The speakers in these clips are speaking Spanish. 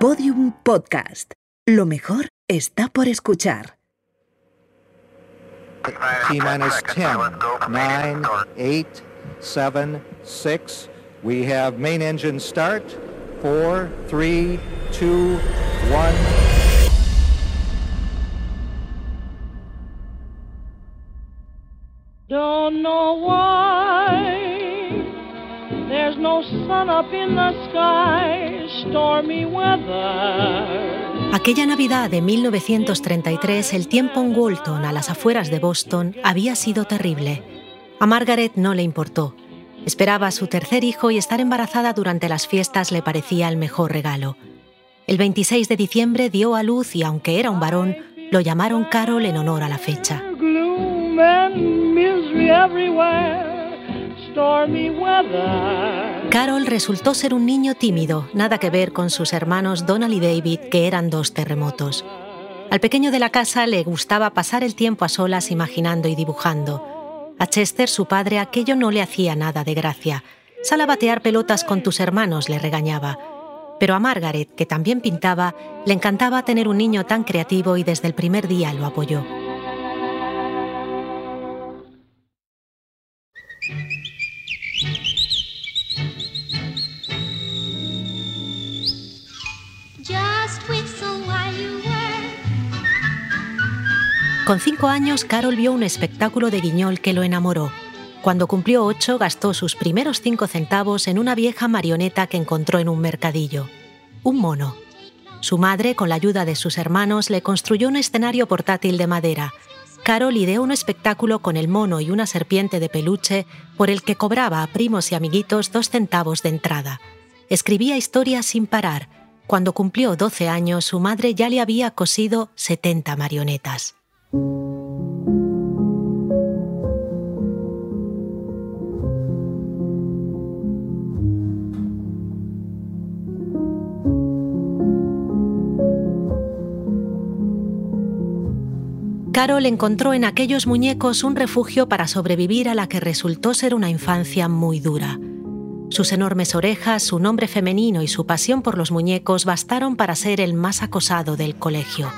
Podium Podcast. Lo mejor está por escuchar. T minus 10, 9, 8, 7, 6. We have main engine start. 4, 3, 2, 1. Don't know why there's no sun up in the sky, stormy weather. Aquella Navidad de 1933, el tiempo en Walton, a las afueras de Boston, había sido terrible. A Margaret no le importó. Esperaba a su tercer hijo y estar embarazada durante las fiestas le parecía el mejor regalo. El 26 de diciembre dio a luz y aunque era un varón, lo llamaron Carol en honor a la fecha. Carol resultó ser un niño tímido, nada que ver con sus hermanos Donald y David, que eran dos terremotos. Al pequeño de la casa le gustaba pasar el tiempo a solas imaginando y dibujando. A Chester, su padre, aquello no le hacía nada de gracia. Sal a batear pelotas con tus hermanos, le regañaba. Pero a Margaret, que también pintaba, le encantaba tener un niño tan creativo y desde el primer día lo apoyó. Con cinco años, Carol vio un espectáculo de guiñol que lo enamoró. Cuando cumplió ocho, gastó sus primeros cinco centavos en una vieja marioneta que encontró en un mercadillo. Un mono. Su madre, con la ayuda de sus hermanos, le construyó un escenario portátil de madera. Carol ideó un espectáculo con el mono y una serpiente de peluche por el que cobraba a primos y amiguitos dos centavos de entrada. Escribía historias sin parar. Cuando cumplió 12 años, su madre ya le había cosido 70 marionetas. Carol encontró en aquellos muñecos un refugio para sobrevivir a la que resultó ser una infancia muy dura. Sus enormes orejas, su nombre femenino y su pasión por los muñecos bastaron para ser el más acosado del colegio.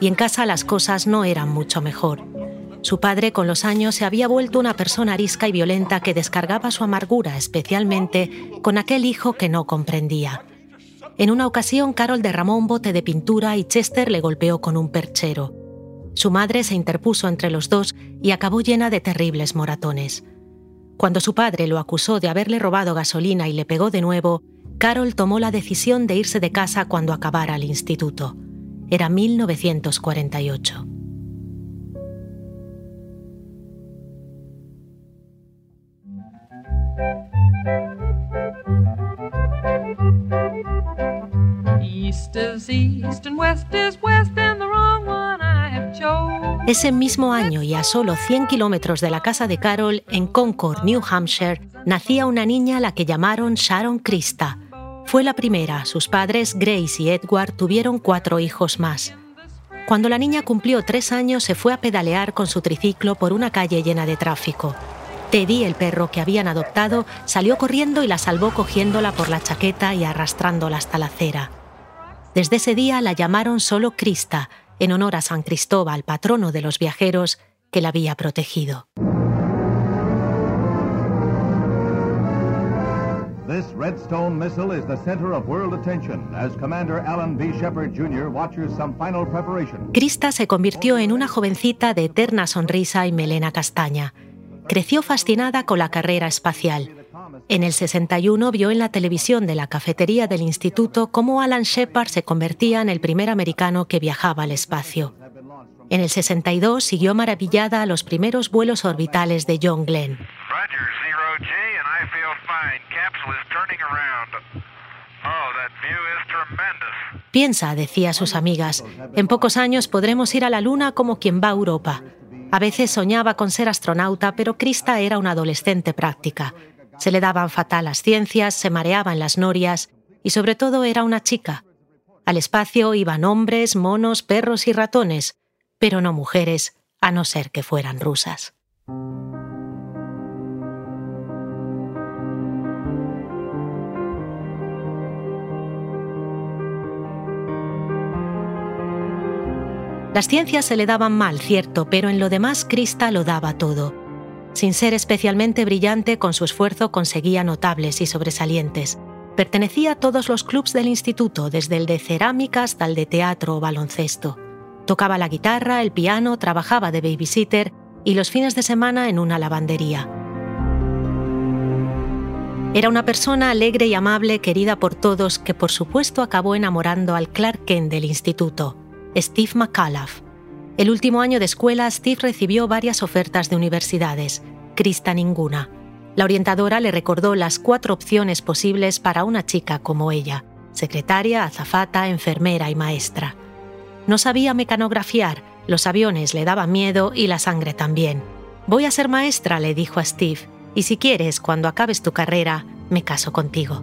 Y en casa las cosas no eran mucho mejor. Su padre con los años se había vuelto una persona arisca y violenta que descargaba su amargura especialmente con aquel hijo que no comprendía. En una ocasión Carol derramó un bote de pintura y Chester le golpeó con un perchero. Su madre se interpuso entre los dos y acabó llena de terribles moratones. Cuando su padre lo acusó de haberle robado gasolina y le pegó de nuevo, Carol tomó la decisión de irse de casa cuando acabara el instituto. Era 1948. East is east and west is west and the wrong one I have chose. Ese mismo año y a solo 100 kilómetros de la casa de Carol, en Concord, New Hampshire, nacía una niña a la que llamaron Sharon Krista. Fue la primera. Sus padres, Grace y Edward, tuvieron cuatro hijos más. Cuando la niña cumplió tres años, se fue a pedalear con su triciclo por una calle llena de tráfico. Teddy, el perro que habían adoptado, salió corriendo y la salvó cogiéndola por la chaqueta y arrastrándola hasta la acera. Desde ese día la llamaron solo Krista, en honor a San Cristóbal, patrono de los viajeros, que la había protegido. This Redstone missile is the center of world attention as Commander Alan B. Shepard Jr. watches some final preparation. Krista se convirtió en una jovencita de eterna sonrisa y melena castaña. Creció fascinada con la carrera espacial. En el 61 vio en la televisión de la cafetería del instituto cómo Alan Shepard se convertía en el primer americano que viajaba al espacio. En el 62 siguió maravillada a los primeros vuelos orbitales de John Glenn. Roger, Piensa, decía a sus amigas, en pocos años podremos ir a la Luna como quien va a Europa. A veces soñaba con ser astronauta, pero Krista era una adolescente práctica. Se le daban fatal las ciencias, se mareaba en las norias y sobre todo era una chica. Al espacio iban hombres, monos, perros y ratones, pero no mujeres, a no ser que fueran rusas. Las ciencias se le daban mal, cierto, pero en lo demás Krista lo daba todo. Sin ser especialmente brillante, con su esfuerzo conseguía notables y sobresalientes. Pertenecía a todos los clubs del instituto, desde el de cerámica hasta el de teatro o baloncesto. Tocaba la guitarra, el piano, trabajaba de babysitter y los fines de semana en una lavandería. Era una persona alegre y amable, querida por todos, que por supuesto acabó enamorando al Clark Kent del instituto, Steve McCullough. El último año de escuela, Steve recibió varias ofertas de universidades, Krista ninguna. La orientadora le recordó las cuatro opciones posibles para una chica como ella, secretaria, azafata, enfermera y maestra. No sabía mecanografiar, los aviones le daban miedo y la sangre también. Voy a ser maestra, le dijo a Steve, y si quieres, cuando acabes tu carrera, me caso contigo.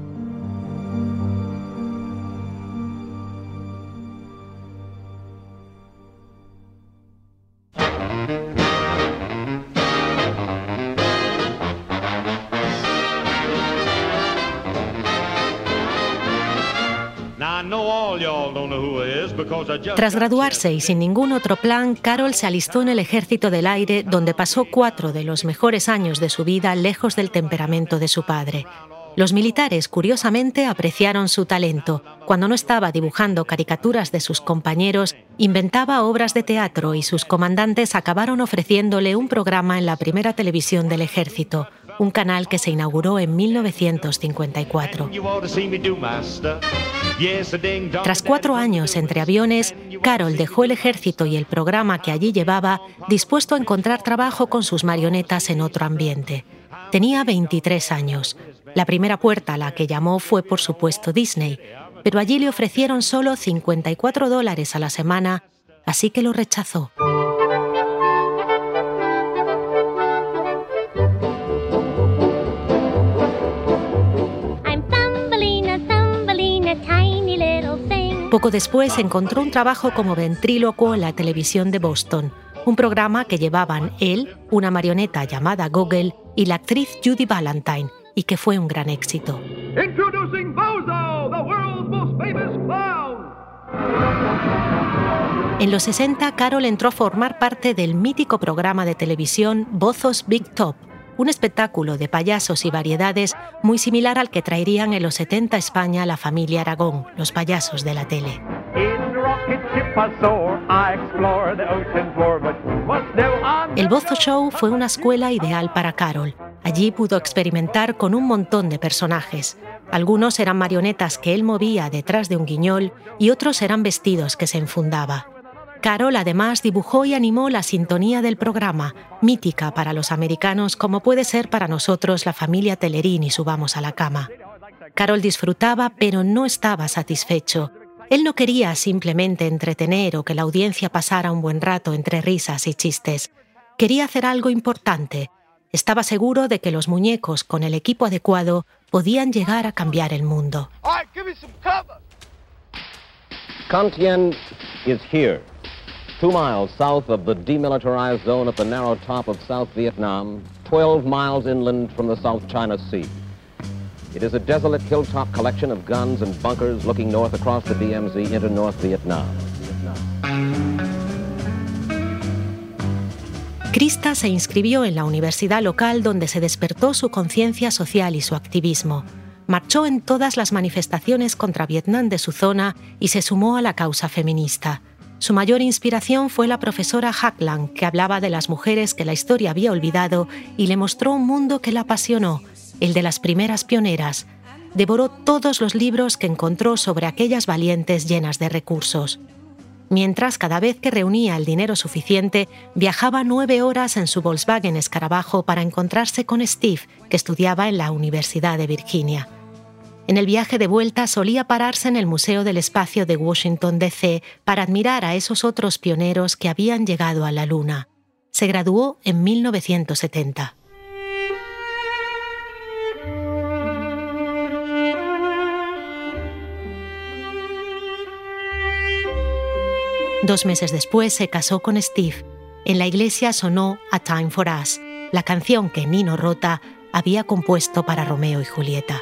Tras graduarse y sin ningún otro plan, Carol se alistó en el ejército del aire, donde pasó cuatro de los mejores años de su vida lejos del temperamento de su padre. Los militares, curiosamente, apreciaron su talento. Cuando no estaba dibujando caricaturas de sus compañeros, inventaba obras de teatro y sus comandantes acabaron ofreciéndole un programa en la primera televisión del ejército, un canal que se inauguró en 1954. Tras cuatro años entre aviones, Carol dejó el ejército y el programa que allí llevaba, dispuesto a encontrar trabajo con sus marionetas en otro ambiente. Tenía 23 años. La primera puerta a la que llamó fue, por supuesto, Disney, pero allí le ofrecieron solo 54 dólares a la semana, así que lo rechazó. Poco después encontró un trabajo como ventrílocuo en la televisión de Boston, un programa que llevaban él, una marioneta llamada Goggle y la actriz Judy Valentine, y que fue un gran éxito. En los 60, Carol entró a formar parte del mítico programa de televisión Bozos Big Top, un espectáculo de payasos y variedades muy similar al que traerían en los 70 a España la familia Aragón, los payasos de la tele. El Bozo Show fue una escuela ideal para Carol. Allí pudo experimentar con un montón de personajes. Algunos eran marionetas que él movía detrás de un guiñol y otros eran vestidos que se enfundaba. Carol además dibujó y animó la sintonía del programa, mítica para los americanos como puede ser para nosotros la familia Telerín y subamos a la cama. Carol disfrutaba pero no estaba satisfecho. Él no quería simplemente entretener o que la audiencia pasara un buen rato entre risas y chistes. Quería hacer algo importante. Estaba seguro de que los muñecos con el equipo adecuado podían llegar a cambiar el mundo. Kantien is here. Two miles south of the demilitarized zone at the narrow top of South Vietnam, 12 miles inland from the South China Sea. It is a desolate hilltop collection of guns and bunkers looking north across the DMZ into North Vietnam. Krista se inscribió en la universidad local donde se despertó su conciencia social y su activismo. Marchó en todas las manifestaciones contra Vietnam de su zona y se sumó a la causa feminista. Su mayor inspiración fue la profesora Hackland, que hablaba de las mujeres que la historia había olvidado y le mostró un mundo que la apasionó, el de las primeras pioneras. Devoró todos los libros que encontró sobre aquellas valientes llenas de recursos. Mientras, cada vez que reunía el dinero suficiente, viajaba nueve horas en su Volkswagen Escarabajo para encontrarse con Steve, que estudiaba en la Universidad de Virginia. En el viaje de vuelta solía pararse en el Museo del Espacio de Washington, D.C. para admirar a esos otros pioneros que habían llegado a la Luna. Se graduó en 1970. Dos meses después se casó con Steve. En la iglesia sonó A Time for Us, la canción que Nino Rota había compuesto para Romeo y Julieta.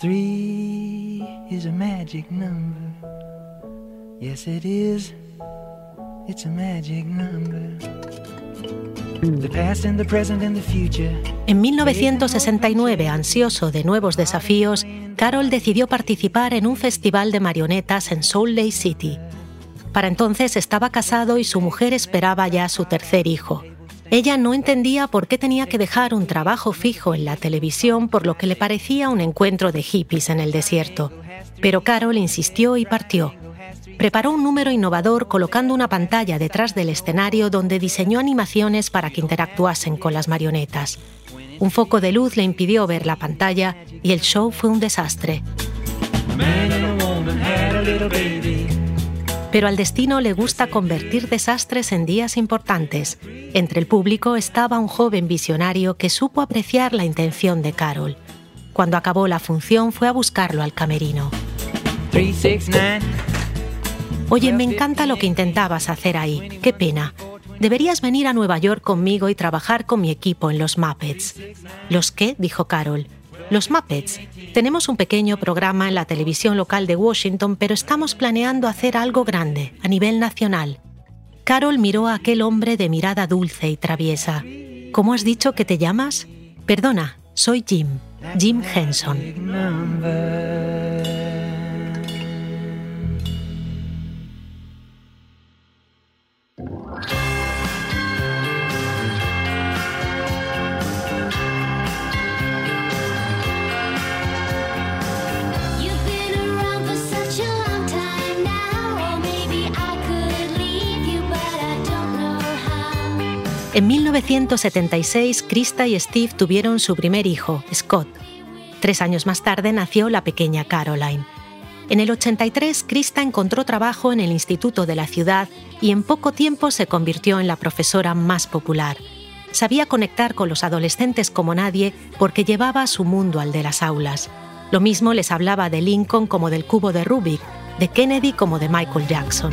Three is a magic number. Yes, it is. It's a magic number. En 1969, ansioso de nuevos desafíos, Carol decidió participar en un festival de marionetas en Salt Lake City. Para entonces estaba casado y su mujer esperaba ya su tercer hijo. Ella no entendía por qué tenía que dejar un trabajo fijo en la televisión por lo que le parecía un encuentro de hippies en el desierto. Pero Carol insistió y partió. Preparó un número innovador colocando una pantalla detrás del escenario donde diseñó animaciones para que interactuasen con las marionetas. Un foco de luz le impidió ver la pantalla y el show fue un desastre. Pero al destino le gusta convertir desastres en días importantes. Entre el público estaba un joven visionario que supo apreciar la intención de Carol. Cuando acabó la función fue a buscarlo al camerino. Oye, me encanta lo que intentabas hacer ahí. Qué pena. Deberías venir a Nueva York conmigo y trabajar con mi equipo en los Muppets. ¿Los qué? dijo Carol. Los Muppets. Tenemos un pequeño programa en la televisión local de Washington, pero estamos planeando hacer algo grande, a nivel nacional. Carol miró a aquel hombre de mirada dulce y traviesa. ¿Cómo has dicho que te llamas? Perdona, soy Jim, Jim Henson. En 1976, Krista y Steve tuvieron su primer hijo, Scott. Tres años más tarde nació la pequeña Caroline. En el 83, Krista encontró trabajo en el instituto de la ciudad y en poco tiempo se convirtió en la profesora más popular. Sabía conectar con los adolescentes como nadie porque llevaba su mundo al de las aulas. Lo mismo les hablaba de Lincoln como del cubo de Rubik, de Kennedy como de Michael Jackson.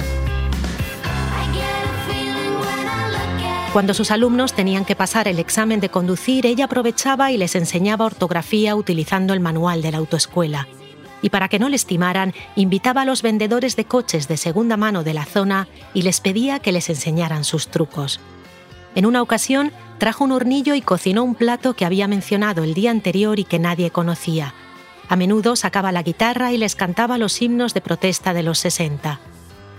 Cuando sus alumnos tenían que pasar el examen de conducir, ella aprovechaba y les enseñaba ortografía utilizando el manual de la autoescuela. Y para que no le estimaran, invitaba a los vendedores de coches de segunda mano de la zona y les pedía que les enseñaran sus trucos. En una ocasión, trajo un hornillo y cocinó un plato que había mencionado el día anterior y que nadie conocía. A menudo sacaba la guitarra y les cantaba los himnos de protesta de los 60.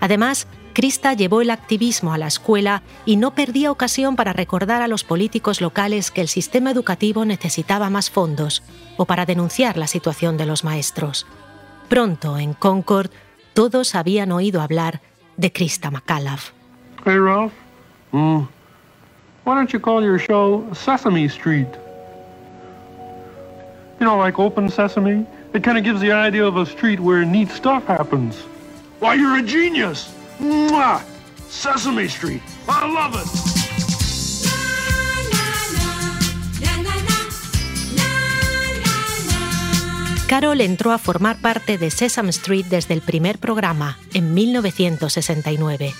Además, Krista llevó el activismo a la escuela y no perdía ocasión para recordar a los políticos locales que el sistema educativo necesitaba más fondos o para denunciar la situación de los maestros. Pronto, en Concord, todos habían oído hablar de Krista McAuliffe. Hey, Ralph. Hmm. Why don't you call your show Sesame Street? You know, like Open Sesame? It kind of gives the idea of a street where neat stuff happens. Why, you're a genius! Mwah! Sesame Street. I love it! Carol entró a formar parte de Sesame Street desde el primer programa, en 1969.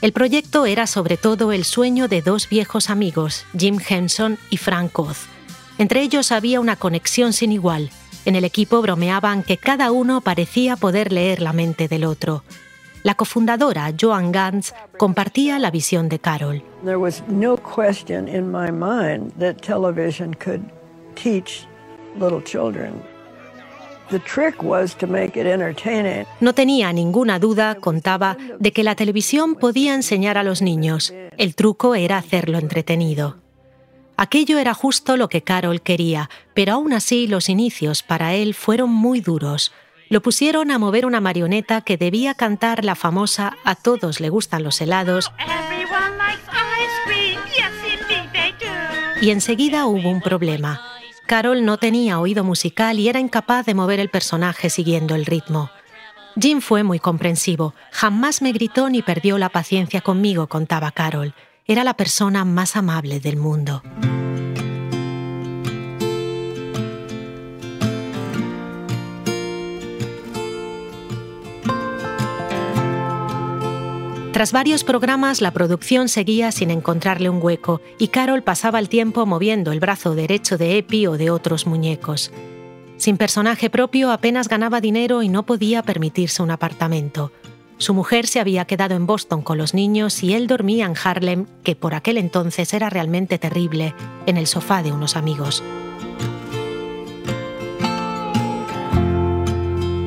El proyecto era sobre todo el sueño de dos viejos amigos, Jim Henson y Frank Oz. Entre ellos había una conexión sin igual. En el equipo bromeaban que cada uno parecía poder leer la mente del otro. La cofundadora, Joan Gantz, compartía la visión de Carol. There was no question in my mind that television could teach little children. The trick was to make it entertaining. No tenía ninguna duda, contaba, de que la televisión podía enseñar a los niños. El truco era hacerlo entretenido. Aquello era justo lo que Carol quería, pero aún así los inicios para él fueron muy duros. Lo pusieron a mover una marioneta que debía cantar la famosa A todos le gustan los helados y enseguida hubo un problema. Carol no tenía oído musical y era incapaz de mover el personaje siguiendo el ritmo. Jim fue muy comprensivo. Jamás me gritó ni perdió la paciencia conmigo, contaba Carol. Era la persona más amable del mundo. Tras varios programas, la producción seguía sin encontrarle un hueco y Carol pasaba el tiempo moviendo el brazo derecho de Epi o de otros muñecos. Sin personaje propio apenas ganaba dinero y no podía permitirse un apartamento. Su mujer se había quedado en Boston con los niños y él dormía en Harlem, que por aquel entonces era realmente terrible, en el sofá de unos amigos.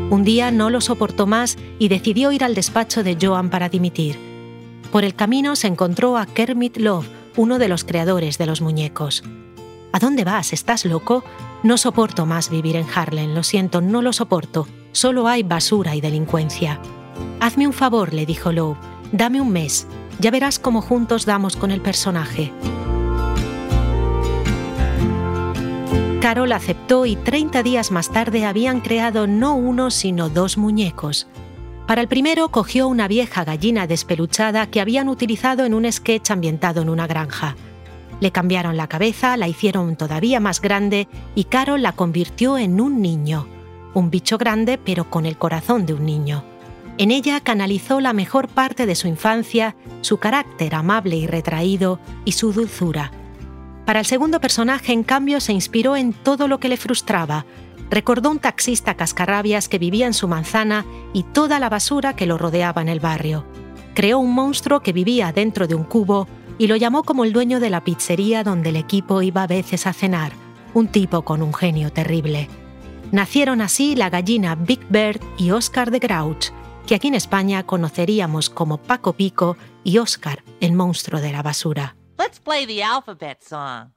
Un día no lo soportó más y decidió ir al despacho de Joan para dimitir. Por el camino se encontró a Kermit Love, uno de los creadores de los muñecos. ¿A dónde vas? ¿Estás loco? No soporto más vivir en Harlem, lo siento, no lo soporto. Solo hay basura y delincuencia. Hazme un favor, le dijo Lowe, dame un mes. Ya verás cómo juntos damos con el personaje. Carol aceptó y 30 días más tarde habían creado no uno, sino dos muñecos. Para el primero cogió una vieja gallina despeluchada que habían utilizado en un sketch ambientado en una granja. Le cambiaron la cabeza, la hicieron todavía más grande y Carol la convirtió en un niño. Un bicho grande pero con el corazón de un niño. En ella canalizó la mejor parte de su infancia, su carácter amable y retraído y su dulzura. Para el segundo personaje, en cambio, se inspiró en todo lo que le frustraba. Recordó un taxista cascarrabias que vivía en su manzana y toda la basura que lo rodeaba en el barrio. Creó un monstruo que vivía dentro de un cubo y lo llamó como el dueño de la pizzería donde el equipo iba a veces a cenar, un tipo con un genio terrible. Nacieron así la gallina Big Bird y Oscar de Grouch, que aquí en España conoceríamos como Paco Pico y Oscar, el monstruo de la basura. Let's play the alphabet song.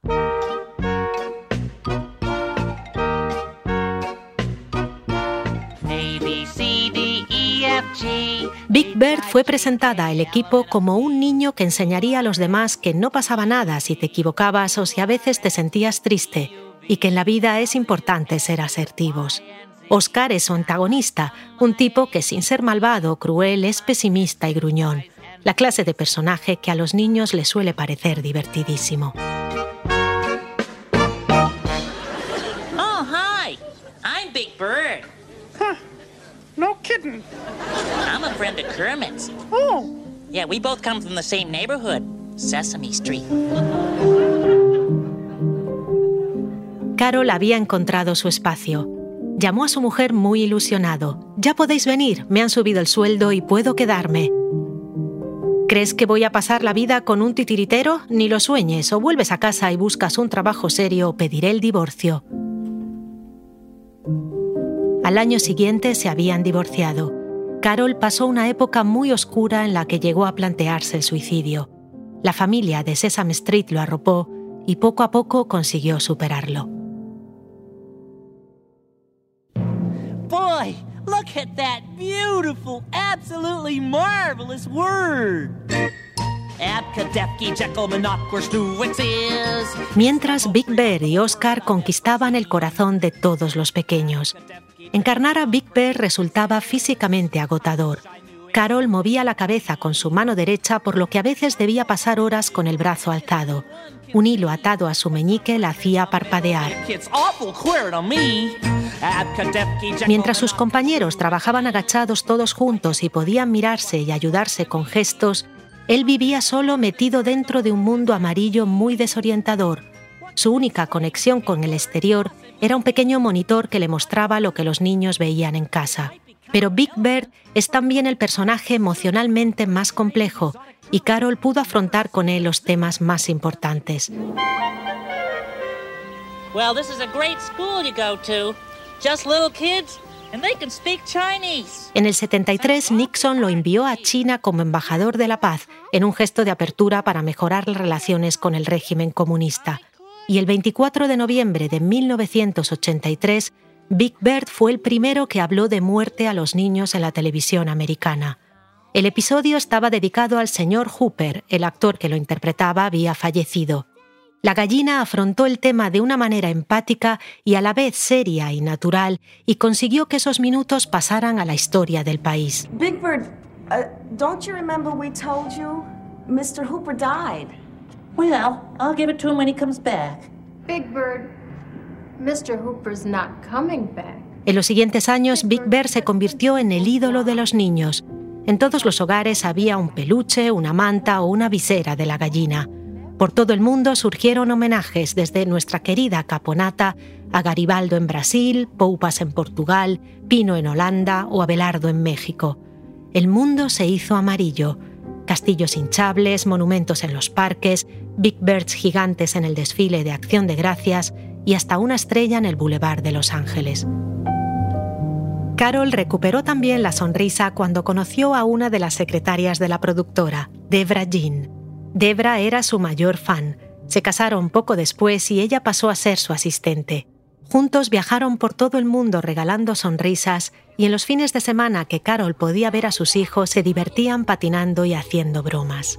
E. Big Bird fue presentada al equipo como un niño que enseñaría a los demás que no pasaba nada si te equivocabas o si a veces te sentías triste y que en la vida es importante ser asertivos. Oscar es su antagonista, un tipo que sin ser malvado cruel es pesimista y gruñón, la clase de personaje que a los niños les suele parecer divertidísimo. Oh, hi. I'm Big Bird. No kidding. I'm a friend of Kermit's. Oh. Yeah, we both come from the same neighborhood, Sesame Street. Carol había encontrado su espacio. Llamó a su mujer muy ilusionado. Ya podéis venir, me han subido el sueldo y puedo quedarme. ¿Crees que voy a pasar la vida con un titiritero? Ni lo sueñes, o vuelves a casa y buscas un trabajo serio o pediré el divorcio. Al año siguiente se habían divorciado. Carol pasó una época muy oscura en la que llegó a plantearse el suicidio. La familia de Sesame Street lo arropó y poco a poco consiguió superarlo. Boy, look at that Mientras Big Bear y Oscar conquistaban el corazón de todos los pequeños. Encarnar a Big Bear resultaba físicamente agotador. Carol movía la cabeza con su mano derecha por lo que a veces debía pasar horas con el brazo alzado. Un hilo atado a su meñique la hacía parpadear. Mientras sus compañeros trabajaban agachados todos juntos y podían mirarse y ayudarse con gestos, él vivía solo metido dentro de un mundo amarillo muy desorientador. Su única conexión con el exterior era un pequeño monitor que le mostraba lo que los niños veían en casa. Pero Big Bird es también el personaje emocionalmente más complejo y Carol pudo afrontar con él los temas más importantes. Well, this is a great school you go to. Just little kids, and they can speak Chinese. En el 73, Nixon lo envió a China como embajador de la paz, en un gesto de apertura para mejorar las relaciones con el régimen comunista. Y el 24 de noviembre de 1983, Big Bird fue el primero que habló de muerte a los niños en la televisión americana. El episodio estaba dedicado al señor Hooper, el actor que lo interpretaba había fallecido. La gallina afrontó el tema de una manera empática y a la vez seria y natural y consiguió que esos minutos pasaran a la historia del país. Big Bird, uh, don't you remember we told you Mr. Hooper died? Well, I'll give it to him when he comes back. Big Bird, Mr. Hooper's not coming back. En los siguientes años, Big Bear se convirtió en el ídolo de los niños. En todos los hogares había un peluche, una manta o una visera de la gallina. Por todo el mundo surgieron homenajes desde nuestra querida Caponata a Garibaldo en Brasil, Poupas en Portugal, Pino en Holanda o Abelardo en México. El mundo se hizo amarillo. Castillos hinchables, monumentos en los parques, Big Birds gigantes en el desfile de Acción de Gracias y hasta una estrella en el Boulevard de Los Ángeles. Carol recuperó también la sonrisa cuando conoció a una de las secretarias de la productora, Debra Jean. Debra era su mayor fan. Se casaron poco después y ella pasó a ser su asistente. Juntos viajaron por todo el mundo regalando sonrisas y en los fines de semana que Carol podía ver a sus hijos se divertían patinando y haciendo bromas.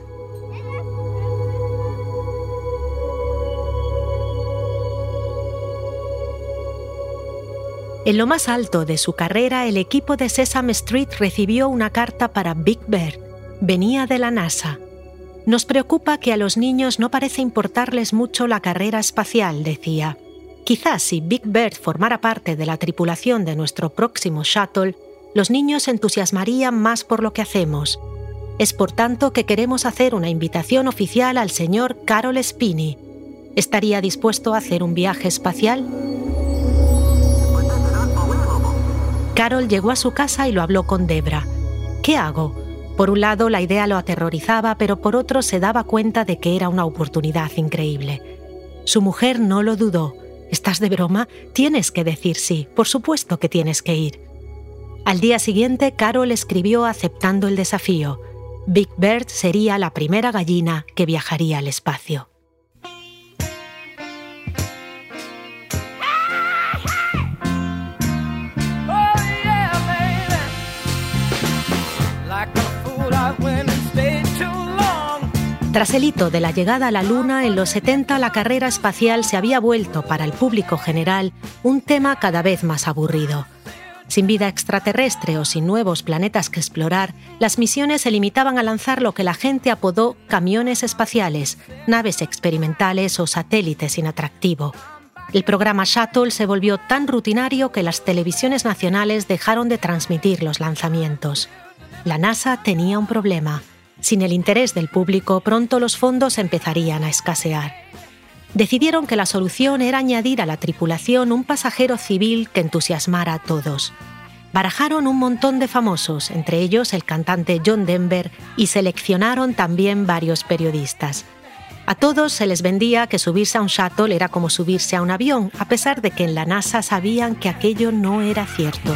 En lo más alto de su carrera, el equipo de Sesame Street recibió una carta para Big Bird. Venía de la NASA. Nos preocupa que a los niños no parece importarles mucho la carrera espacial, decía. Quizás si Big Bird formara parte de la tripulación de nuestro próximo shuttle, los niños se entusiasmarían más por lo que hacemos. Es por tanto que queremos hacer una invitación oficial al señor Carol Spinney. ¿Estaría dispuesto a hacer un viaje espacial? Carol llegó a su casa y lo habló con Debra. ¿Qué hago? Por un lado, la idea lo aterrorizaba, pero por otro se daba cuenta de que era una oportunidad increíble. Su mujer no lo dudó. ¿Estás de broma? Tienes que decir sí. Por supuesto que tienes que ir. Al día siguiente, Carol escribió aceptando el desafío. Big Bird sería la primera gallina que viajaría al espacio. Tras el hito de la llegada a la Luna, en los 70 la carrera espacial se había vuelto para el público general un tema cada vez más aburrido. Sin vida extraterrestre o sin nuevos planetas que explorar, las misiones se limitaban a lanzar lo que la gente apodó camiones espaciales, naves experimentales o satélites sin atractivo. El programa Shuttle se volvió tan rutinario que las televisiones nacionales dejaron de transmitir los lanzamientos. La NASA tenía un problema. Sin el interés del público, pronto los fondos empezarían a escasear. Decidieron que la solución era añadir a la tripulación un pasajero civil que entusiasmara a todos. Barajaron un montón de famosos, entre ellos el cantante John Denver, y seleccionaron también varios periodistas. A todos se les vendía que subirse a un shuttle era como subirse a un avión, a pesar de que en la NASA sabían que aquello no era cierto.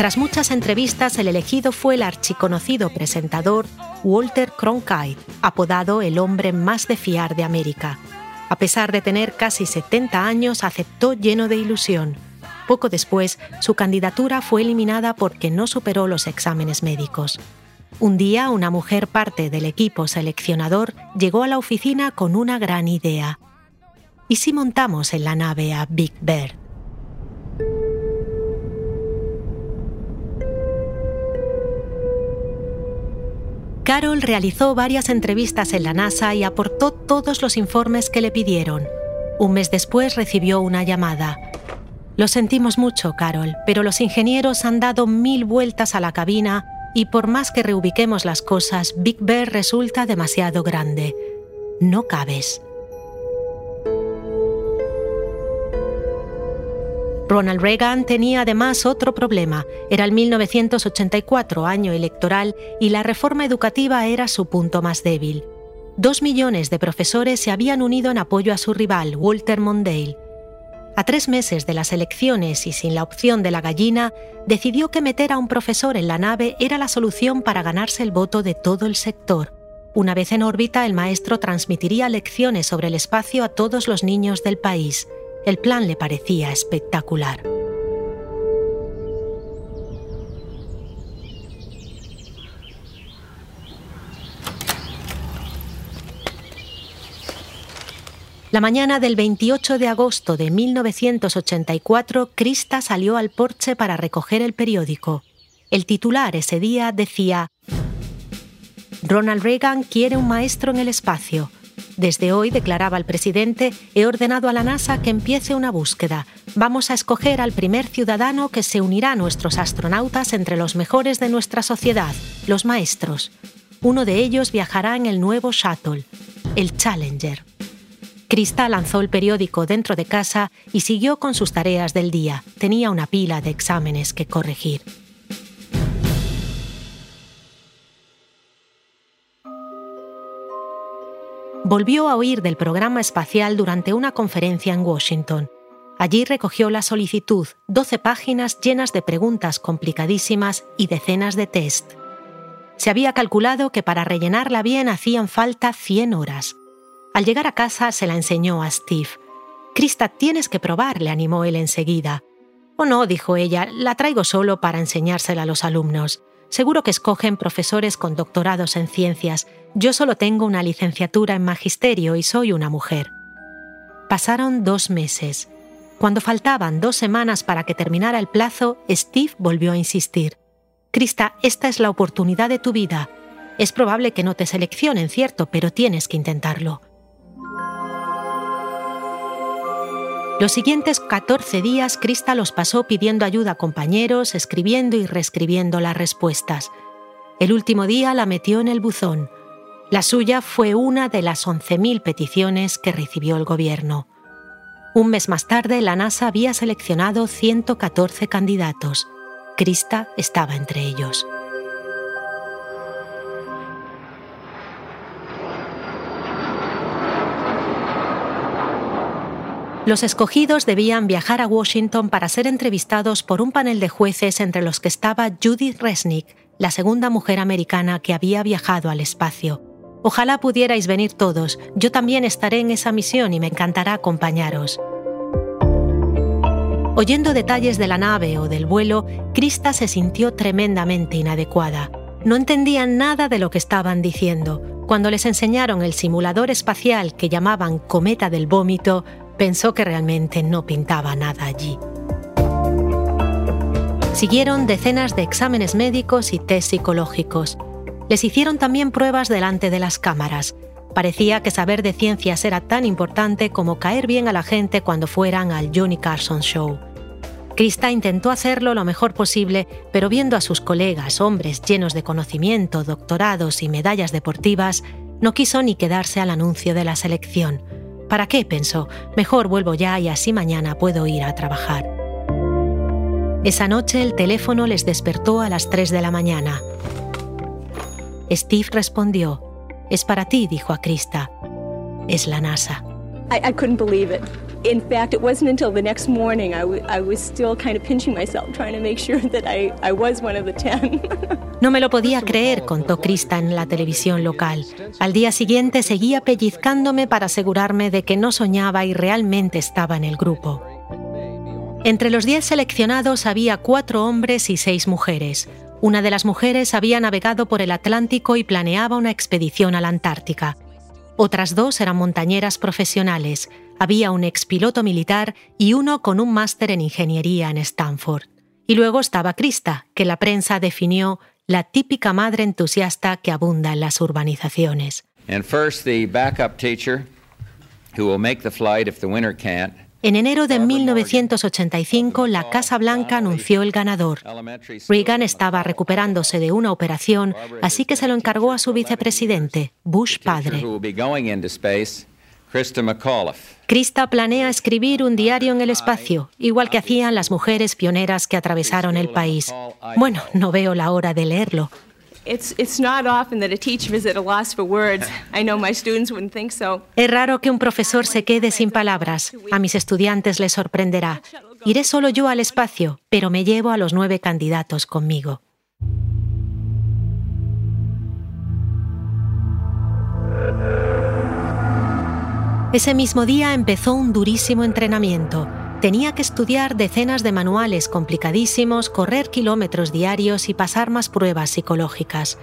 Tras muchas entrevistas, el elegido fue el archiconocido presentador Walter Cronkite, apodado el hombre más de fiar de América. A pesar de tener casi 70 años, aceptó lleno de ilusión. Poco después, su candidatura fue eliminada porque no superó los exámenes médicos. Un día, una mujer parte del equipo seleccionador llegó a la oficina con una gran idea. ¿Y si montamos en la nave a Big Bird? Carol realizó varias entrevistas en la NASA y aportó todos los informes que le pidieron. Un mes después recibió una llamada. Lo sentimos mucho, Carol, pero los ingenieros han dado mil vueltas a la cabina y por más que reubiquemos las cosas, Big Bear resulta demasiado grande. No cabes. Ronald Reagan tenía además otro problema. Era el 1984, año electoral, y la reforma educativa era su punto más débil. Dos millones de profesores se habían unido en apoyo a su rival, Walter Mondale. A tres meses de las elecciones y sin la opción de la gallina, decidió que meter a un profesor en la nave era la solución para ganarse el voto de todo el sector. Una vez en órbita, el maestro transmitiría lecciones sobre el espacio a todos los niños del país. El plan le parecía espectacular. La mañana del 28 de agosto de 1984, Krista salió al porche para recoger el periódico. El titular ese día decía, Ronald Reagan quiere un maestro en el espacio. Desde hoy, declaraba el presidente, he ordenado a la NASA que empiece una búsqueda. Vamos a escoger al primer ciudadano que se unirá a nuestros astronautas entre los mejores de nuestra sociedad, los maestros. Uno de ellos viajará en el nuevo shuttle, el Challenger. Krista lanzó el periódico dentro de casa y siguió con sus tareas del día. Tenía una pila de exámenes que corregir. Volvió a oír del programa espacial durante una conferencia en Washington. Allí recogió la solicitud, 12 páginas llenas de preguntas complicadísimas y decenas de test. Se había calculado que para rellenarla bien hacían falta 100 horas. Al llegar a casa se la enseñó a Steve. Krista, tienes que probar, le animó él enseguida. Oh no, dijo ella, la traigo solo para enseñársela a los alumnos. Seguro que escogen profesores con doctorados en ciencias. Yo solo tengo una licenciatura en magisterio y soy una mujer. Pasaron dos meses. Cuando faltaban dos semanas para que terminara el plazo, Steve volvió a insistir. Krista, esta es la oportunidad de tu vida. Es probable que no te seleccionen, cierto, pero tienes que intentarlo. Los siguientes 14 días, Krista los pasó pidiendo ayuda a compañeros, escribiendo y reescribiendo las respuestas. El último día la metió en el buzón. La suya fue una de las 11.000 peticiones que recibió el gobierno. Un mes más tarde, la NASA había seleccionado 114 candidatos. Krista estaba entre ellos. Los escogidos debían viajar a Washington para ser entrevistados por un panel de jueces entre los que estaba Judith Resnick, la segunda mujer americana que había viajado al espacio. Ojalá pudierais venir todos, yo también estaré en esa misión y me encantará acompañaros. Oyendo detalles de la nave o del vuelo, Krista se sintió tremendamente inadecuada. No entendían nada de lo que estaban diciendo. Cuando les enseñaron el simulador espacial que llamaban cometa del vómito, pensó que realmente no pintaba nada allí. Siguieron decenas de exámenes médicos y test psicológicos. Les hicieron también pruebas delante de las cámaras. Parecía que saber de ciencias era tan importante como caer bien a la gente cuando fueran al Johnny Carson Show. Krista intentó hacerlo lo mejor posible, pero viendo a sus colegas, hombres llenos de conocimiento, doctorados y medallas deportivas, no quiso ni quedarse al anuncio de la selección. ¿Para qué? pensó. Mejor vuelvo ya y así mañana puedo ir a trabajar. Esa noche el teléfono les despertó a las 3 de la mañana. Steve respondió. Es para ti, dijo a Krista. Es la NASA. I, I couldn't believe it. In fact, it wasn't until the next morning I, was still kind of pinching myself, trying to make sure that I, I was one of the 10. No me lo podía creer, contó Krista en la televisión local. Al día siguiente seguía pellizcándome para asegurarme de que no soñaba y realmente estaba en el grupo. Entre los diez seleccionados había cuatro hombres y seis mujeres. Una de las mujeres había navegado por el Atlántico y planeaba una expedición a la Antártica. Otras dos eran montañeras profesionales. Había un expiloto militar y uno con un máster en ingeniería en Stanford. Y luego estaba Krista, que la prensa definió la típica madre entusiasta que abunda en las urbanizaciones. And first, the backup teacher who will make the flight if the winner can't. En enero de 1985, la Casa Blanca anunció el ganador. Reagan estaba recuperándose de una operación, así que se lo encargó a su vicepresidente, Bush padre. Krista planea escribir un diario en el espacio, igual que hacían las mujeres pioneras que atravesaron el país. Bueno, no veo la hora de leerlo. It's, it's not often that a teacher is at a loss for words. I know my students wouldn't think so. Es raro que un profesor se quede sin palabras. A mis estudiantes les sorprenderá. Iré solo yo al espacio, pero me llevo a los nueve candidatos conmigo. Ese mismo día empezó un durísimo entrenamiento. Tenía que estudiar decenas de manuales complicadísimos, correr kilómetros diarios y pasar más pruebas psicológicas.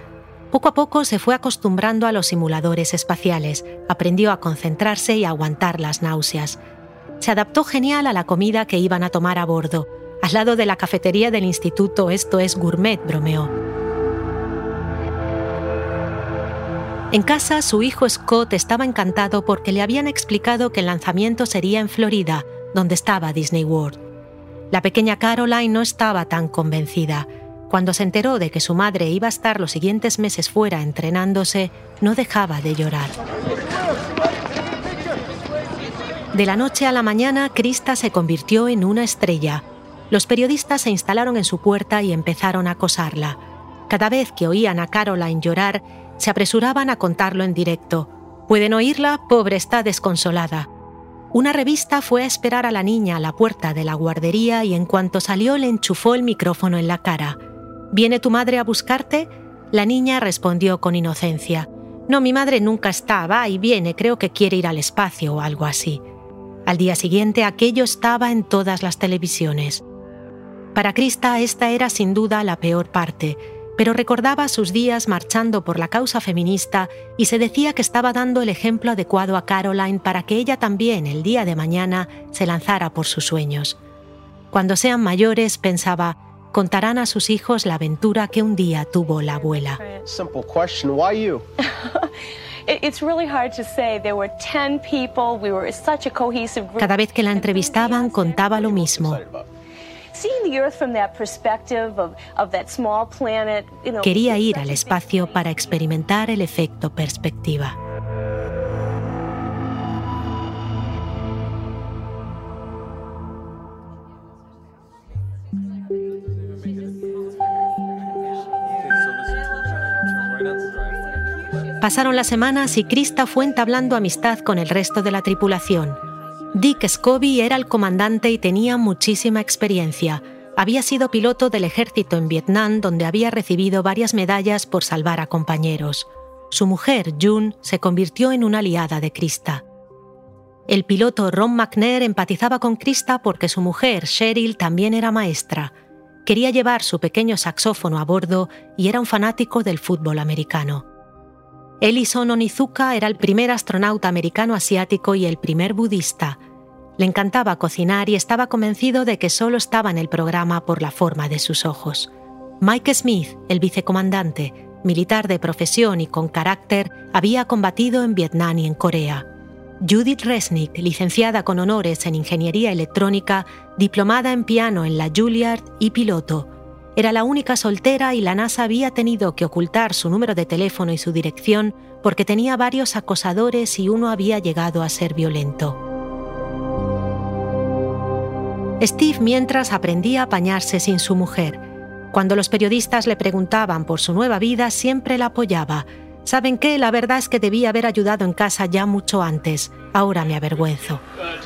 Poco a poco se fue acostumbrando a los simuladores espaciales, aprendió a concentrarse y aguantar las náuseas. Se adaptó genial a la comida que iban a tomar a bordo. Al lado de la cafetería del instituto esto es gourmet, bromeó. En casa, su hijo Scott estaba encantado porque le habían explicado que el lanzamiento sería en Florida, donde estaba Disney World. La pequeña Caroline no estaba tan convencida. Cuando se enteró de que su madre iba a estar los siguientes meses fuera entrenándose, no dejaba de llorar. De la noche a la mañana, Krista se convirtió en una estrella. Los periodistas se instalaron en su puerta y empezaron a acosarla. Cada vez que oían a Caroline llorar, se apresuraban a contarlo en directo. ¿Pueden oírla? Pobre está desconsolada. Una revista fue a esperar a la niña a la puerta de la guardería y en cuanto salió le enchufó el micrófono en la cara. ¿Viene tu madre a buscarte? La niña respondió con inocencia. No, mi madre nunca está, va y viene, creo que quiere ir al espacio o algo así. Al día siguiente aquello estaba en todas las televisiones. Para Krista esta era sin duda la peor parte, pero recordaba sus días marchando por la causa feminista y se decía que estaba dando el ejemplo adecuado a Caroline para que ella también el día de mañana se lanzara por sus sueños. Cuando sean mayores, pensaba, contarán a sus hijos la aventura que un día tuvo la abuela. Simple question. Why you? It- It's really hard to say. There were 10 people. We were such a cohesive group. Cada vez que la entrevistaban contaba lo mismo. Quería ir al espacio para experimentar el efecto perspectiva. Pasaron las semanas y Krista fue entablando amistad con el resto de la tripulación. Dick Scobie era el comandante y tenía muchísima experiencia. Había sido piloto del ejército en Vietnam, donde había recibido varias medallas por salvar a compañeros. Su mujer, June, se convirtió en una aliada de Krista. El piloto Ron McNair empatizaba con Krista porque su mujer, Cheryl, también era maestra. Quería llevar su pequeño saxófono a bordo y era un fanático del fútbol americano. Ellison Onizuka era el primer astronauta americano asiático y el primer budista. Le encantaba cocinar y estaba convencido de que solo estaba en el programa por la forma de sus ojos. Mike Smith, el vicecomandante, militar de profesión y con carácter, había combatido en Vietnam y en Corea. Judith Resnick, licenciada con honores en Ingeniería Electrónica, diplomada en piano en la Juilliard y piloto. Era la única soltera y la NASA había tenido que ocultar su número de teléfono y su dirección porque tenía varios acosadores y uno había llegado a ser violento. Steve mientras aprendía a apañarse sin su mujer. Cuando los periodistas le preguntaban por su nueva vida, siempre la apoyaba. ¿Saben qué? La verdad es que debía haber ayudado en casa ya mucho antes. Ahora me avergüenzo. Uh,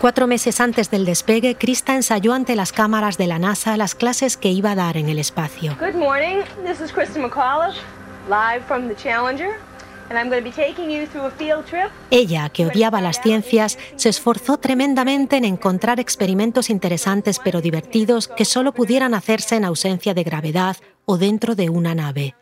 Cuatro meses antes del despegue, Krista ensayó ante las cámaras de la NASA las clases que iba a dar en el espacio. Good morning. This is Krista McAuliffe, live from the Challenger, and I'm going to be taking you through a field trip. Ella, que odiaba las ciencias, se esforzó tremendamente en encontrar experimentos interesantes pero divertidos que solo pudieran hacerse en ausencia de gravedad o dentro de una nave.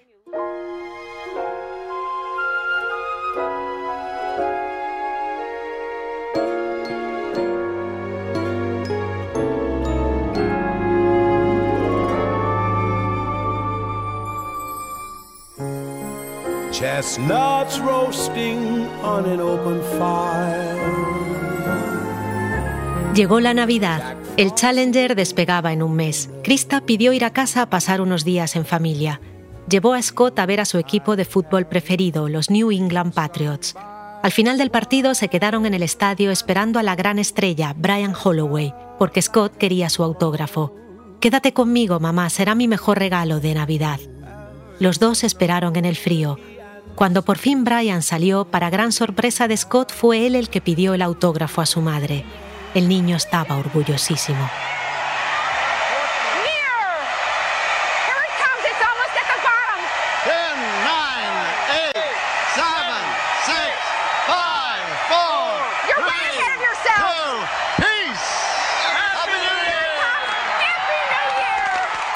Chestnuts roasting on an open fire. Llegó la Navidad. El Challenger despegaba en un mes. Krista pidió ir a casa a pasar unos días en familia. Llevó a Scott a ver a su equipo de fútbol preferido, los New England Patriots. Al final del partido se quedaron en el estadio esperando a la gran estrella, Brian Holloway, porque Scott quería su autógrafo. Quédate conmigo, mamá, será mi mejor regalo de Navidad. Los dos esperaron en el frío. Cuando por fin Brian salió, para gran sorpresa de Scott, fue él el que pidió el autógrafo a su madre. El niño estaba orgullosísimo.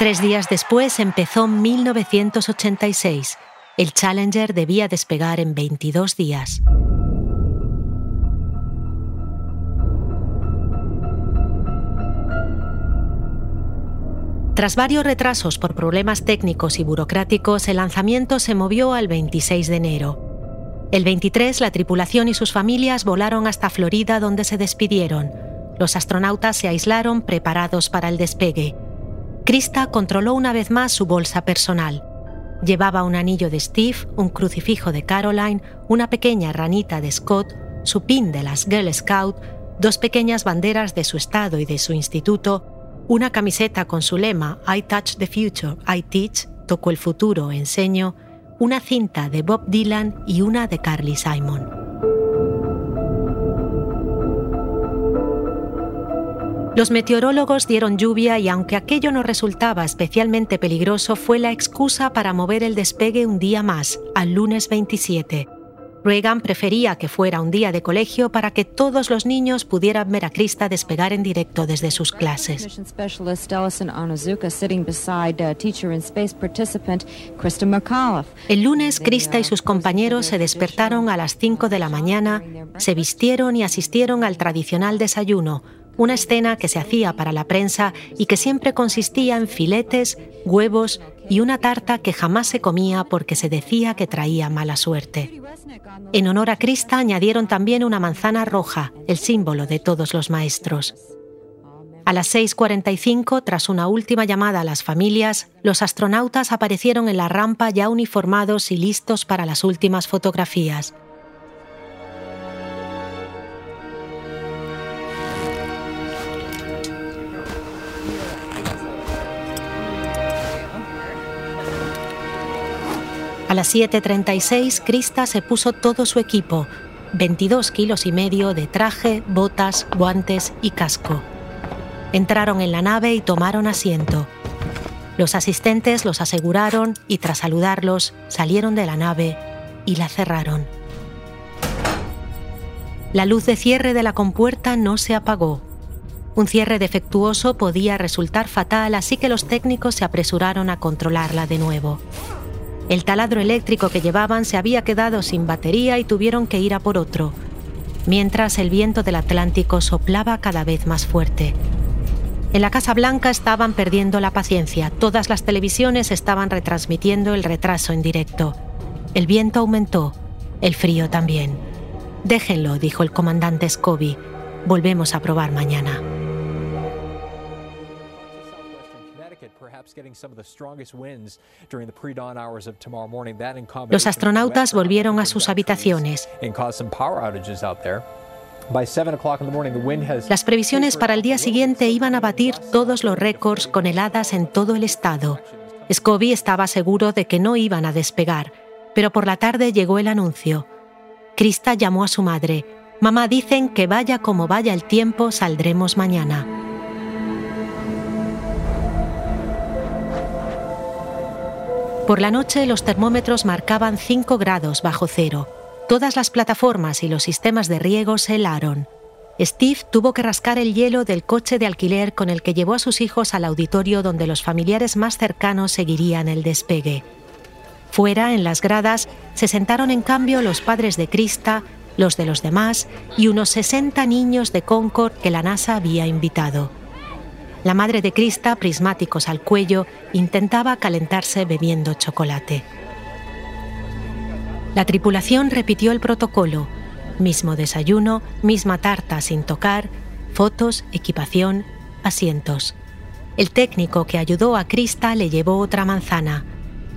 Tres días después empezó 1986. El Challenger debía despegar en 22 días. Tras varios retrasos por problemas técnicos y burocráticos, el lanzamiento se movió al 26 de enero. El 23, la tripulación y sus familias volaron hasta Florida donde se despidieron. Los astronautas se aislaron preparados para el despegue. Krista controló una vez más su bolsa personal. Llevaba un anillo de Steve, un crucifijo de Caroline, una pequeña ranita de Scott, su pin de las Girl Scout, dos pequeñas banderas de su estado y de su instituto, una camiseta con su lema I touch the future, I teach, toco el futuro, enseño, una cinta de Bob Dylan y una de Carly Simon. Los meteorólogos dieron lluvia y aunque aquello no resultaba especialmente peligroso, fue la excusa para mover el despegue un día más, al lunes 27. Reagan prefería que fuera un día de colegio para que todos los niños pudieran ver a Krista despegar en directo desde sus clases. Uh. El lunes, Krista y sus compañeros se despertaron a las 5 de la mañana, se vistieron y asistieron al tradicional desayuno, una escena que se hacía para la prensa y que siempre consistía en filetes, huevos y una tarta que jamás se comía porque se decía que traía mala suerte. En honor a Krista añadieron también una manzana roja, el símbolo de todos los maestros. A las 6.45, tras una última llamada a las familias, los astronautas aparecieron en la rampa ya uniformados y listos para las últimas fotografías. A las 7.36, Krista se puso todo su equipo, 22 kilos y medio de traje, botas, guantes y casco. Entraron en la nave y tomaron asiento. Los asistentes los aseguraron y tras saludarlos salieron de la nave y la cerraron. La luz de cierre de la compuerta no se apagó. Un cierre defectuoso podía resultar fatal, así que los técnicos se apresuraron a controlarla de nuevo. El taladro eléctrico que llevaban se había quedado sin batería y tuvieron que ir a por otro, mientras el viento del Atlántico soplaba cada vez más fuerte. En la Casa Blanca estaban perdiendo la paciencia, todas las televisiones estaban retransmitiendo el retraso en directo. El viento aumentó, el frío también. Déjenlo, dijo el comandante Scobie. Volvemos a probar mañana. Los astronautas volvieron a sus habitaciones. Las previsiones para el día siguiente iban a batir todos los récords con heladas en todo el estado. Scobie estaba seguro de que no iban a despegar, pero por la tarde llegó el anuncio. Krista llamó a su madre. Mamá dicen que vaya como vaya el tiempo, saldremos mañana. Por la noche los termómetros marcaban 5 grados bajo cero. Todas las plataformas y los sistemas de riego se helaron. Steve tuvo que rascar el hielo del coche de alquiler con el que llevó a sus hijos al auditorio donde los familiares más cercanos seguirían el despegue. Fuera, en las gradas, se sentaron en cambio los padres de Krista, los de los demás y unos 60 niños de Concord que la NASA había invitado. La madre de Krista, prismáticos al cuello, intentaba calentarse bebiendo chocolate. La tripulación repitió el protocolo. Mismo desayuno, misma tarta sin tocar, fotos, equipación, asientos. El técnico que ayudó a Krista le llevó otra manzana.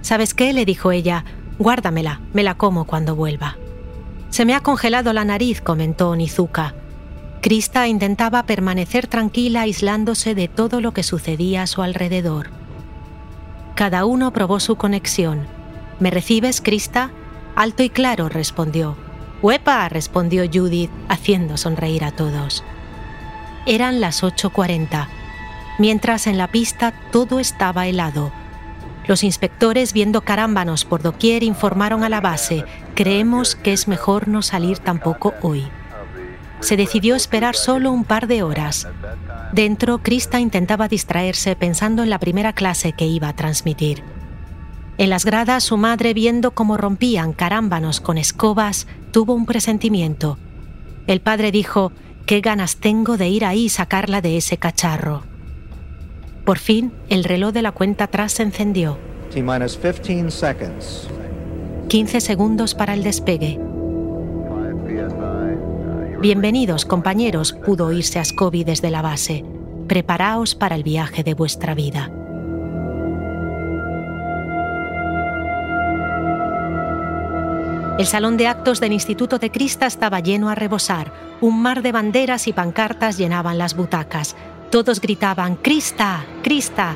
¿Sabes qué? le dijo ella. Guárdamela, me la como cuando vuelva. Se me ha congelado la nariz, comentó Onizuka. Krista intentaba permanecer tranquila aislándose de todo lo que sucedía a su alrededor. Cada uno probó su conexión. ¿Me recibes, Krista? Alto y claro, respondió. ¡Huepa! respondió Judith, haciendo sonreír a todos. Eran las 8.40, mientras en la pista todo estaba helado. Los inspectores, viendo carámbanos por doquier, informaron a la base, creemos que es mejor no salir tampoco hoy se decidió esperar solo un par de horas. Dentro, Krista intentaba distraerse pensando en la primera clase que iba a transmitir. En las gradas, su madre, viendo cómo rompían carámbanos con escobas, tuvo un presentimiento. El padre dijo, qué ganas tengo de ir ahí y sacarla de ese cacharro. Por fin, el reloj de la cuenta atrás se encendió. T-minus 15 seconds. 15 segundos para el despegue. Bienvenidos, compañeros, pudo oírse a Scobie desde la base. Preparaos para el viaje de vuestra vida. El salón de actos del Instituto de Crista estaba lleno a rebosar. Un mar de banderas y pancartas llenaban las butacas. Todos gritaban Crista, Crista.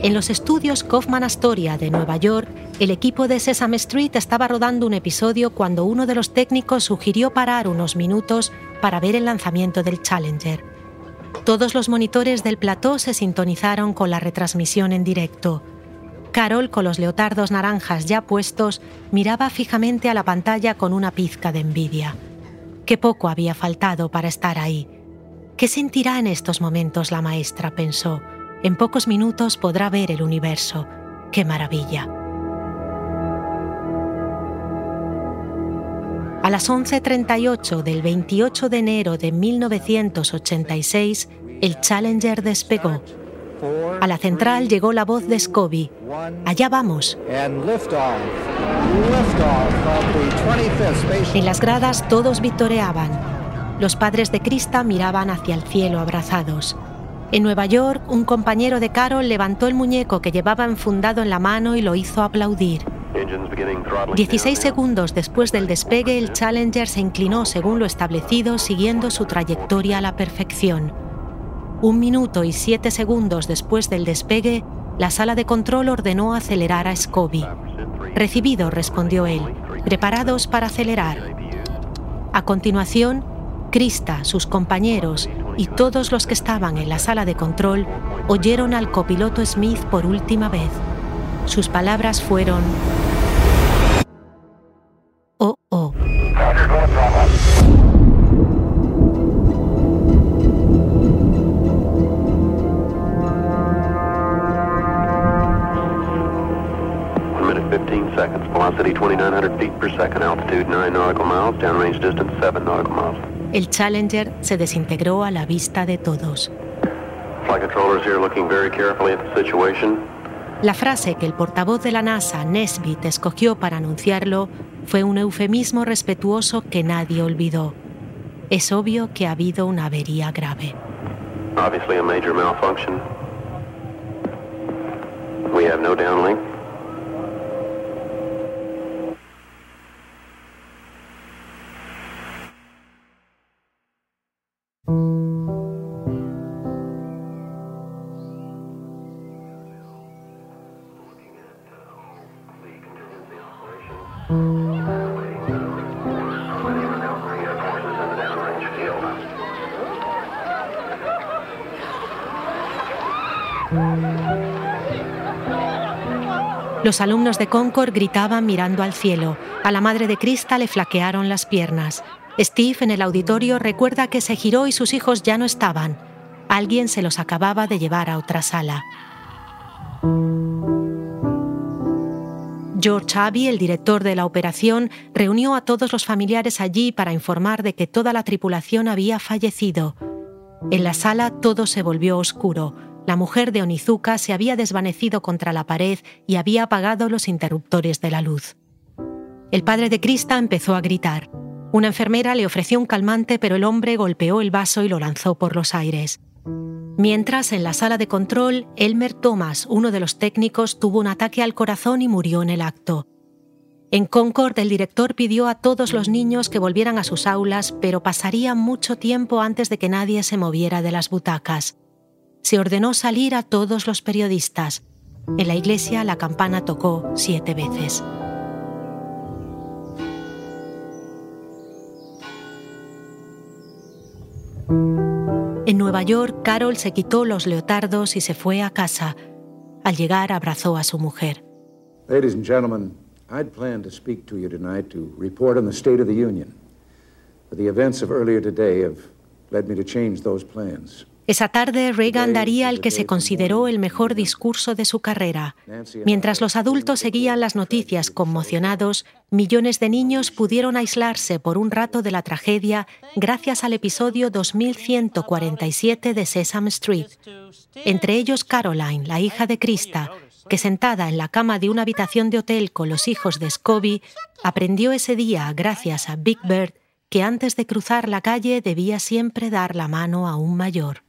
En los estudios Kaufman Astoria de Nueva York, el equipo de Sesame Street estaba rodando un episodio cuando uno de los técnicos sugirió parar unos minutos para ver el lanzamiento del Challenger. Todos los monitores del plató se sintonizaron con la retransmisión en directo. Carol, con los leotardos naranjas ya puestos, miraba fijamente a la pantalla con una pizca de envidia. Qué poco había faltado para estar ahí. ¿Qué sentirá en estos momentos la maestra? pensó. En pocos minutos podrá ver el universo. ¡Qué maravilla! A las 11.38 del 28 de enero de 1986, el Challenger despegó. A la central llegó la voz de Scobie. Allá vamos. And liftoff. Liftoff of the 25th Space En las gradas todos victoreaban. Los padres de Krista miraban hacia el cielo abrazados. En Nueva York, un compañero de Carol levantó el muñeco que llevaba enfundado en la mano y lo hizo aplaudir. 16 segundos después del despegue, el Challenger se inclinó según lo establecido, siguiendo su trayectoria a la perfección. Un minuto y siete segundos después del despegue, la sala de control ordenó acelerar a Scobie. Recibido, respondió él. Preparados para acelerar. A continuación, Krista, sus compañeros y todos los que estaban en la sala de control oyeron al copiloto Smith por última vez. Sus palabras fueron... per second. Altitude 9 nautical miles. Downrange distance 7 nautical miles. El Challenger se desintegró a la vista de todos. Flight controllers here looking very carefully at the situation. La frase que el portavoz de la NASA, Nesbitt, escogió para anunciarlo fue un eufemismo respetuoso que nadie olvidó. Es obvio que ha habido una avería grave. Obviously a major malfunction. We have no downlink. Los alumnos de Concord gritaban mirando al cielo. A la madre de Krista le flaquearon las piernas. Steve en el auditorio recuerda que se giró y sus hijos ya no estaban. Alguien se los acababa de llevar a otra sala. George Abbey, el director de la operación, reunió a todos los familiares allí para informar de que toda la tripulación había fallecido. En la sala todo se volvió oscuro. La mujer de Onizuka se había desvanecido contra la pared y había apagado los interruptores de la luz. El padre de Krista empezó a gritar. Una enfermera le ofreció un calmante, pero el hombre golpeó el vaso y lo lanzó por los aires. Mientras, en la sala de control, Elmer Thomas, uno de los técnicos, tuvo un ataque al corazón y murió en el acto. En Concord, el director pidió a todos los niños que volvieran a sus aulas, pero pasaría mucho tiempo antes de que nadie se moviera de las butacas. Se ordenó salir a todos los periodistas. En la iglesia la campana tocó siete veces. En Nueva York, Carol se quitó los leotardos y se fue a casa. Al llegar, abrazó a su mujer. Ladies and gentlemen, I'd planned to speak to you tonight to report on the State of the Union. But the events of earlier today have led me to change those plans. Esa tarde Reagan daría el que se consideró el mejor discurso de su carrera. Mientras los adultos seguían las noticias conmocionados, millones de niños pudieron aislarse por un rato de la tragedia gracias al episodio 2147 de Sesame Street. Entre ellos Caroline, la hija de Krista, que sentada en la cama de una habitación de hotel con los hijos de Scobie, aprendió ese día, gracias a Big Bird, que antes de cruzar la calle debía siempre dar la mano a un mayor.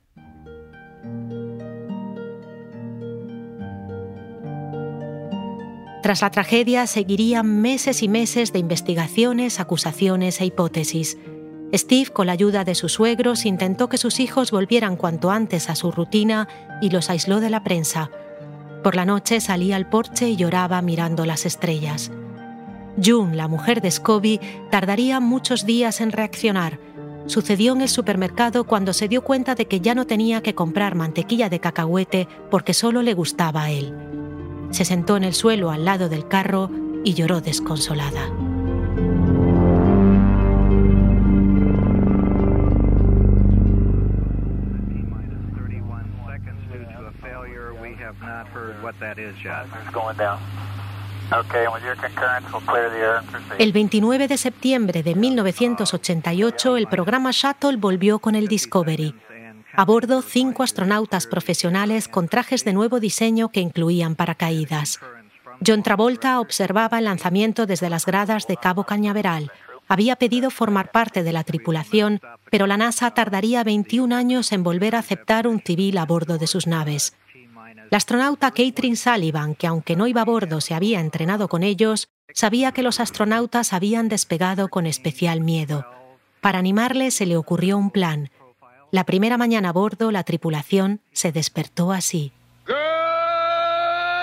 Tras la tragedia seguirían meses y meses de investigaciones, acusaciones e hipótesis. Steve, con la ayuda de sus suegros, intentó que sus hijos volvieran cuanto antes a su rutina y los aisló de la prensa. Por la noche salía al porche y lloraba mirando las estrellas. June, la mujer de Scobie, tardaría muchos días en reaccionar. Sucedió en el supermercado cuando se dio cuenta de que ya no tenía que comprar mantequilla de cacahuete porque solo le gustaba a él. Se sentó en el suelo al lado del carro y lloró desconsolada. El 29 de septiembre de 1988, el programa Shuttle volvió con el Discovery. A bordo, cinco astronautas profesionales con trajes de nuevo diseño que incluían paracaídas. John Travolta observaba el lanzamiento desde las gradas de Cabo Cañaveral. Había pedido formar parte de la tripulación, pero la NASA tardaría 21 años en volver a aceptar un civil a bordo de sus naves. La astronauta Catherine Sullivan, que aunque no iba a bordo se había entrenado con ellos, sabía que los astronautas habían despegado con especial miedo. Para animarle se le ocurrió un plan. La primera mañana a bordo, la tripulación se despertó así. Good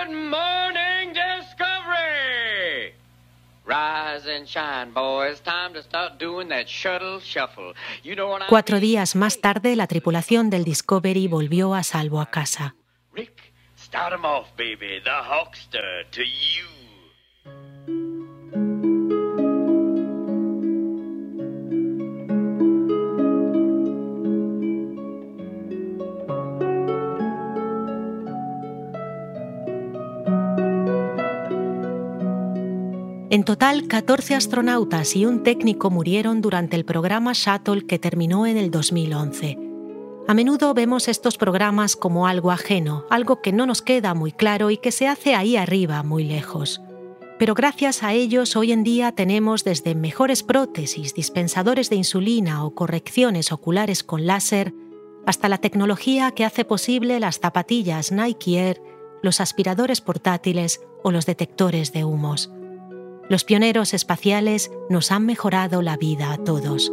morning, Discovery! Rise and shine, boys. Time to start doing that shuttle shuffle. You know what I Cuatro días más tarde, la tripulación del Discovery volvió a salvo a casa. Start 'em off, baby. The Hawkster to you. En total, 14 astronautas y un técnico murieron durante el programa Shuttle que terminó en el 2011. A menudo vemos estos programas como algo ajeno, algo que no nos queda muy claro y que se hace ahí arriba, muy lejos. Pero gracias a ellos hoy en día tenemos desde mejores prótesis, dispensadores de insulina o correcciones oculares con láser, hasta la tecnología que hace posible las zapatillas Nike Air, los aspiradores portátiles o los detectores de humos. Los pioneros espaciales nos han mejorado la vida a todos.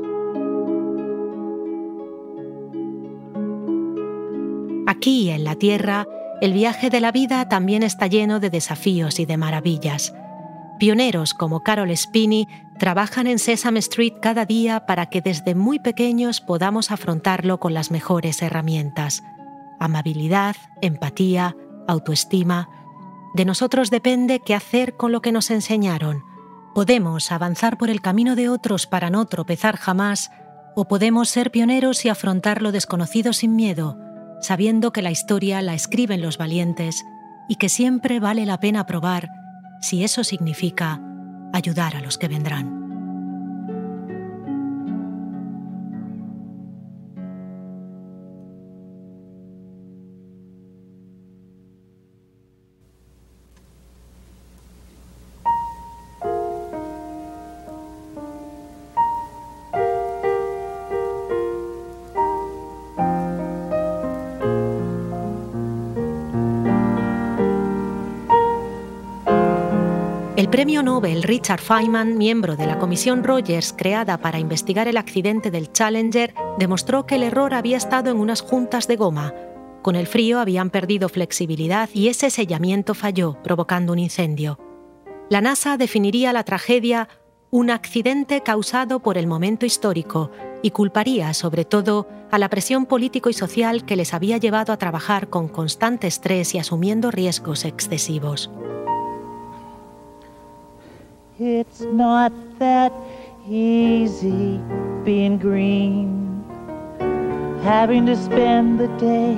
Aquí, en la Tierra, el viaje de la vida también está lleno de desafíos y de maravillas. Pioneros como Carol Spinney trabajan en Sesame Street cada día para que desde muy pequeños podamos afrontarlo con las mejores herramientas. Amabilidad, empatía, autoestima. De nosotros depende qué hacer con lo que nos enseñaron. Podemos avanzar por el camino de otros para no tropezar jamás, o podemos ser pioneros y afrontar lo desconocido sin miedo, sabiendo que la historia la escriben los valientes y que siempre vale la pena probar si eso significa ayudar a los que vendrán. El premio Nobel Richard Feynman, miembro de la Comisión Rogers creada para investigar el accidente del Challenger, demostró que el error había estado en unas juntas de goma. Con el frío habían perdido flexibilidad y ese sellamiento falló, provocando un incendio. La NASA definiría la tragedia un accidente causado por el momento histórico y culparía sobre todo a la presión político y social que les había llevado a trabajar con constante estrés y asumiendo riesgos excesivos. It's not that easy being green, having to spend the day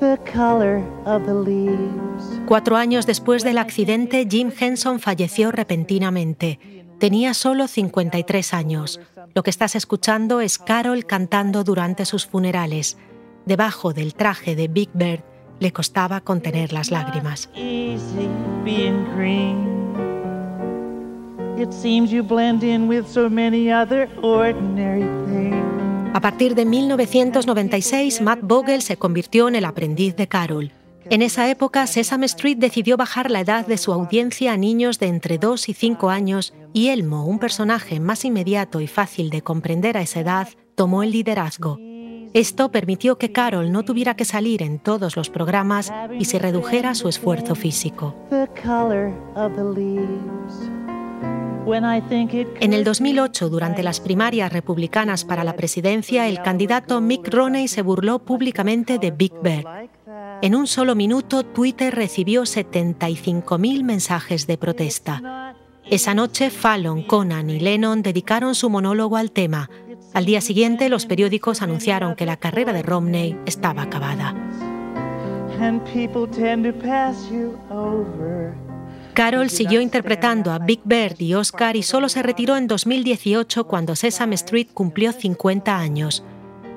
the color of the leaves. Cuatro años después del accidente, Jim Henson falleció repentinamente. Tenía solo 53 años. Lo que estás escuchando es Carol cantando durante sus funerales. Debajo del traje de Big Bird, Le costaba contener las lágrimas. Easy being green. It seems you blend in with so many other ordinary things. A partir de 1996, Matt Vogel se convirtió en el aprendiz de Carol. En esa época, Sesame Street decidió bajar la edad de su audiencia a niños de entre 2 y 5 años y Elmo, un personaje más inmediato y fácil de comprender a esa edad, tomó el liderazgo. Esto permitió que Carol no tuviera que salir en todos los programas y se redujera su esfuerzo físico. The color of the leaves. En el 2008, durante las primarias republicanas para la presidencia, el candidato Mick Romney se burló públicamente de Big Bear. En un solo minuto, Twitter recibió 75.000 mensajes de protesta. Esa noche, Fallon, Conan y Lennon dedicaron su monólogo al tema. Al día siguiente, los periódicos anunciaron que la carrera de Romney estaba acabada. Carol siguió interpretando a Big Bird y Oscar y solo se retiró en 2018 cuando Sesame Street cumplió 50 años.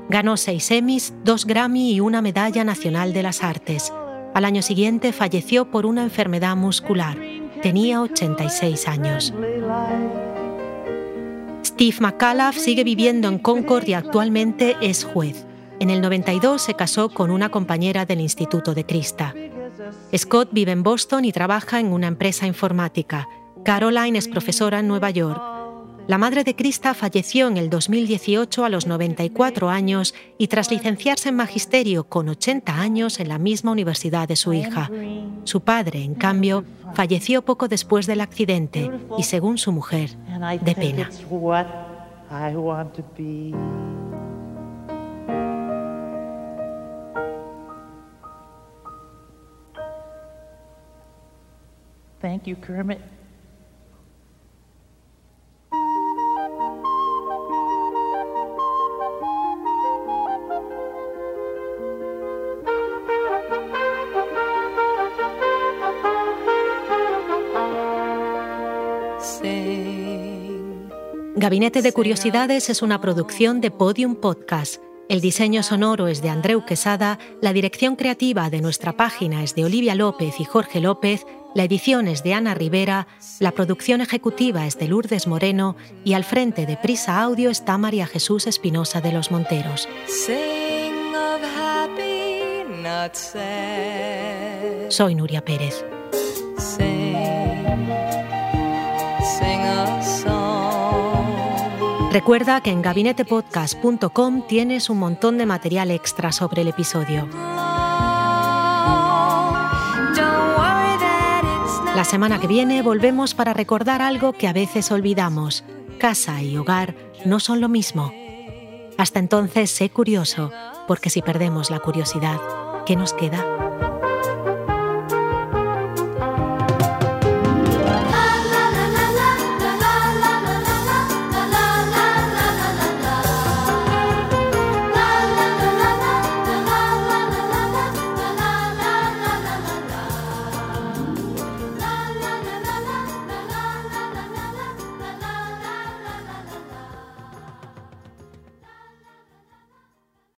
Ganó seis Emmys, dos Grammy y una Medalla Nacional de las Artes. Al año siguiente falleció por una enfermedad muscular. Tenía 86 años. Steve McCullough sigue viviendo en Concord y actualmente es juez. En el 92 se casó con una compañera del Instituto de Krista. Scott vive en Boston y trabaja en una empresa informática. Caroline es profesora en Nueva York. La madre de Krista falleció en el 2018 a los 94 años y tras licenciarse en magisterio con 80 años en la misma universidad de su hija. Su padre, en cambio, falleció poco después del accidente y, según su mujer, de pena. Thank you, Kermit. Gabinete de Curiosidades es una producción de Podium Podcast. El diseño sonoro es de Andreu Quesada, la dirección creativa de nuestra página es de Olivia López y Jorge López, la edición es de Ana Rivera, la producción ejecutiva es de Lourdes Moreno y al frente de Prisa Audio está María Jesús Espinosa de los Monteros. Soy Nuria Pérez. Recuerda que en gabinetepodcast.com tienes un montón de material extra sobre el episodio. La semana que viene volvemos para recordar algo que a veces olvidamos. Casa y hogar no son lo mismo. Hasta entonces, sé curioso, porque si perdemos la curiosidad, ¿qué nos queda?